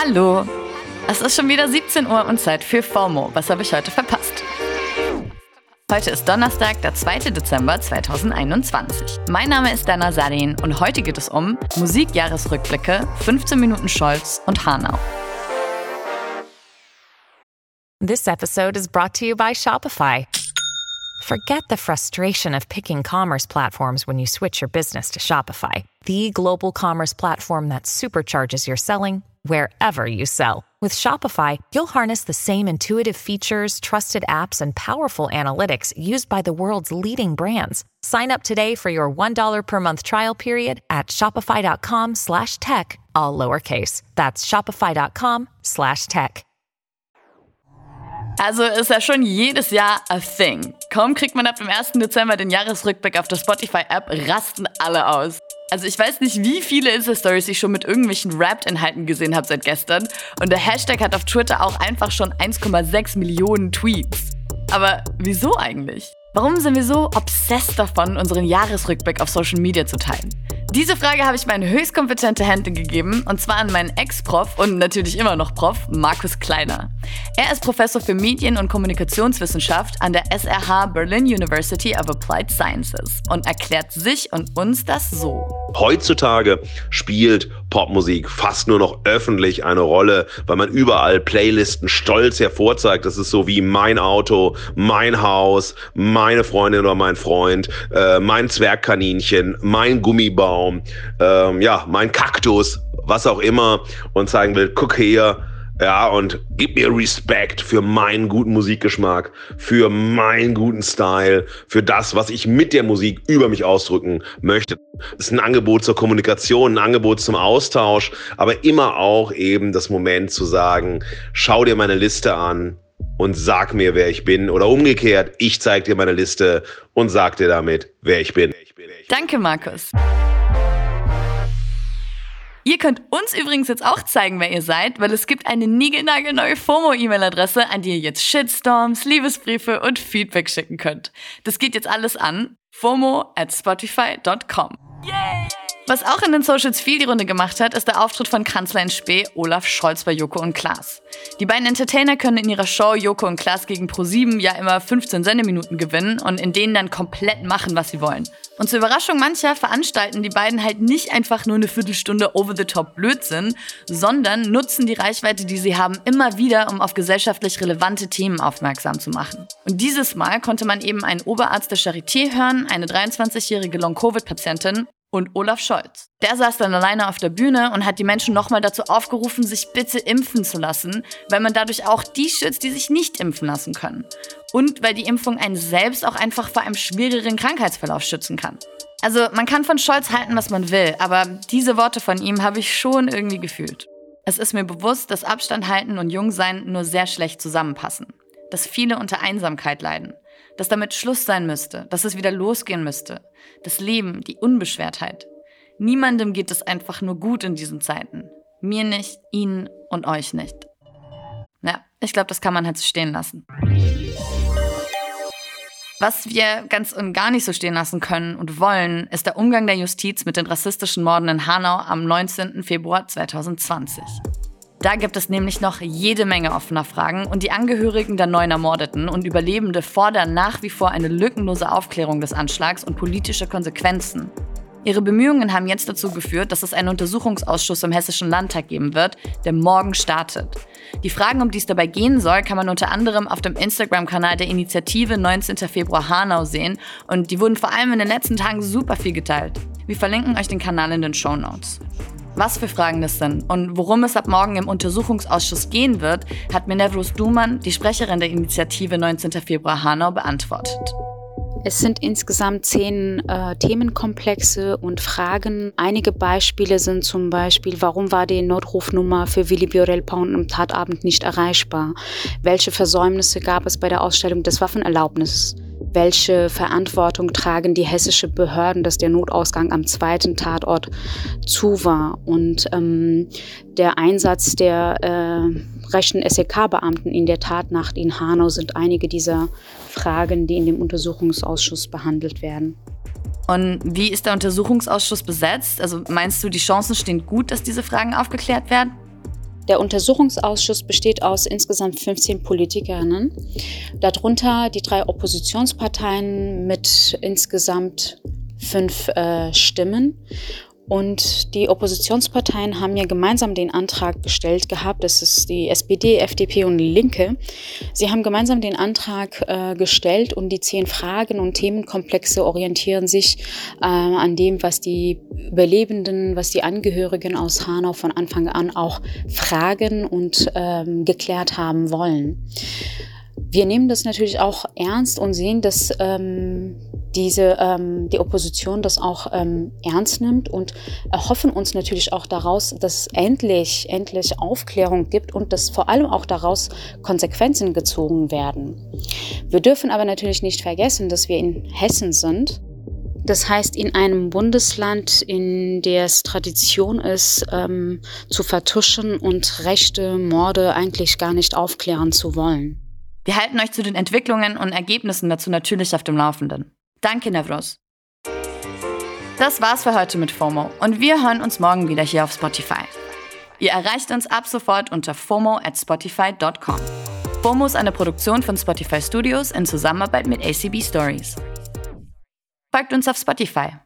Hallo! Es ist schon wieder 17 Uhr und Zeit für FOMO. Was habe ich heute verpasst? Heute ist Donnerstag, der 2. Dezember 2021. Mein Name ist Dana Sarin und heute geht es um Musikjahresrückblicke, 15 Minuten Scholz und Hanau. This episode is brought to you by Shopify. Forget the frustration of picking commerce platforms when you switch your business to Shopify, the global commerce platform that supercharges your selling wherever you sell. With Shopify, you'll harness the same intuitive features, trusted apps, and powerful analytics used by the world's leading brands. Sign up today for your $1 per month trial period at shopify.com slash tech, all lowercase. That's shopify.com slash tech. Also ist ja schon jedes Jahr a thing. Kaum kriegt man ab dem 1. Dezember den Jahresrückblick auf der Spotify-App, rasten alle aus. Also ich weiß nicht, wie viele Insta-Stories ich schon mit irgendwelchen Rapped-Inhalten gesehen habe seit gestern. Und der Hashtag hat auf Twitter auch einfach schon 1,6 Millionen Tweets. Aber wieso eigentlich? Warum sind wir so obsessed davon, unseren Jahresrückblick auf Social Media zu teilen? Diese Frage habe ich meine höchst kompetente Hände gegeben, und zwar an meinen Ex-Prof und natürlich immer noch Prof, Markus Kleiner. Er ist Professor für Medien- und Kommunikationswissenschaft an der SRH Berlin University of Applied Sciences und erklärt sich und uns das so. Heutzutage spielt Popmusik fast nur noch öffentlich eine Rolle, weil man überall Playlisten stolz hervorzeigt. Das ist so wie mein Auto, mein Haus, meine Freundin oder mein Freund, äh, mein Zwergkaninchen, mein Gummibaum, ähm, ja, mein Kaktus, was auch immer und zeigen will, guck her, ja, und gib mir Respekt für meinen guten Musikgeschmack, für meinen guten Style, für das, was ich mit der Musik über mich ausdrücken möchte. Es ist ein Angebot zur Kommunikation, ein Angebot zum Austausch, aber immer auch eben das Moment zu sagen, schau dir meine Liste an und sag mir, wer ich bin. Oder umgekehrt, ich zeig dir meine Liste und sag dir damit, wer ich bin. Danke, Markus. Ihr könnt uns übrigens jetzt auch zeigen, wer ihr seid, weil es gibt eine niegelnagelneue FOMO-E-Mail-Adresse, an die ihr jetzt Shitstorms, Liebesbriefe und Feedback schicken könnt. Das geht jetzt alles an FOMO at Spotify.com. Yay! Was auch in den Socials viel die Runde gemacht hat, ist der Auftritt von Kanzler in Spee Olaf Scholz bei Joko und Klaas. Die beiden Entertainer können in ihrer Show Joko und Klaas gegen Pro7 ja immer 15 Sendeminuten gewinnen und in denen dann komplett machen, was sie wollen. Und zur Überraschung mancher veranstalten die beiden halt nicht einfach nur eine Viertelstunde over-the-top Blödsinn, sondern nutzen die Reichweite, die sie haben, immer wieder, um auf gesellschaftlich relevante Themen aufmerksam zu machen. Und dieses Mal konnte man eben einen Oberarzt der Charité hören, eine 23-jährige Long-Covid-Patientin und Olaf Scholz. Der saß dann alleine auf der Bühne und hat die Menschen nochmal dazu aufgerufen, sich bitte impfen zu lassen, weil man dadurch auch die schützt, die sich nicht impfen lassen können. Und weil die Impfung einen selbst auch einfach vor einem schwereren Krankheitsverlauf schützen kann. Also man kann von Scholz halten, was man will, aber diese Worte von ihm habe ich schon irgendwie gefühlt. Es ist mir bewusst, dass Abstand halten und Jungsein nur sehr schlecht zusammenpassen. Dass viele unter Einsamkeit leiden dass damit Schluss sein müsste, dass es wieder losgehen müsste. Das Leben, die Unbeschwertheit. Niemandem geht es einfach nur gut in diesen Zeiten. Mir nicht, Ihnen und euch nicht. Ja, ich glaube, das kann man halt so stehen lassen. Was wir ganz und gar nicht so stehen lassen können und wollen, ist der Umgang der Justiz mit den rassistischen Morden in Hanau am 19. Februar 2020. Da gibt es nämlich noch jede Menge offener Fragen und die Angehörigen der neun Ermordeten und Überlebende fordern nach wie vor eine lückenlose Aufklärung des Anschlags und politische Konsequenzen. Ihre Bemühungen haben jetzt dazu geführt, dass es einen Untersuchungsausschuss im Hessischen Landtag geben wird, der morgen startet. Die Fragen, um die es dabei gehen soll, kann man unter anderem auf dem Instagram-Kanal der Initiative 19. Februar Hanau sehen und die wurden vor allem in den letzten Tagen super viel geteilt. Wir verlinken euch den Kanal in den Show Notes. Was für Fragen das sind und worum es ab morgen im Untersuchungsausschuss gehen wird, hat mir Nevros Duman, die Sprecherin der Initiative 19. Februar Hanau, beantwortet. Es sind insgesamt zehn äh, Themenkomplexe und Fragen. Einige Beispiele sind zum Beispiel, warum war die Notrufnummer für Willy Biorel Pound am Tatabend nicht erreichbar? Welche Versäumnisse gab es bei der Ausstellung des Waffenerlaubnisses? Welche Verantwortung tragen die hessische Behörden, dass der Notausgang am zweiten Tatort zu war. Und ähm, der Einsatz der äh, rechten SEK-Beamten in der Tatnacht in Hanau sind einige dieser Fragen, die in dem Untersuchungsausschuss behandelt werden. Und wie ist der Untersuchungsausschuss besetzt? Also meinst du, die Chancen stehen gut, dass diese Fragen aufgeklärt werden? Der Untersuchungsausschuss besteht aus insgesamt 15 Politikerinnen, darunter die drei Oppositionsparteien mit insgesamt fünf äh, Stimmen und die Oppositionsparteien haben ja gemeinsam den Antrag gestellt gehabt, das ist die SPD, FDP und Linke. Sie haben gemeinsam den Antrag äh, gestellt und die zehn Fragen und Themenkomplexe orientieren sich äh, an dem, was die Überlebenden, was die Angehörigen aus Hanau von Anfang an auch fragen und ähm, geklärt haben wollen. Wir nehmen das natürlich auch ernst und sehen, dass ähm, diese, ähm, die Opposition das auch ähm, ernst nimmt und erhoffen uns natürlich auch daraus, dass endlich, endlich Aufklärung gibt und dass vor allem auch daraus Konsequenzen gezogen werden. Wir dürfen aber natürlich nicht vergessen, dass wir in Hessen sind. Das heißt, in einem Bundesland, in der es Tradition ist, ähm, zu vertuschen und rechte Morde eigentlich gar nicht aufklären zu wollen. Wir halten euch zu den Entwicklungen und Ergebnissen dazu natürlich auf dem Laufenden. Danke, Nevros. Das war's für heute mit FOMO und wir hören uns morgen wieder hier auf Spotify. Ihr erreicht uns ab sofort unter FOMO at spotify.com. FOMO ist eine Produktion von Spotify Studios in Zusammenarbeit mit ACB Stories. Folgt uns auf Spotify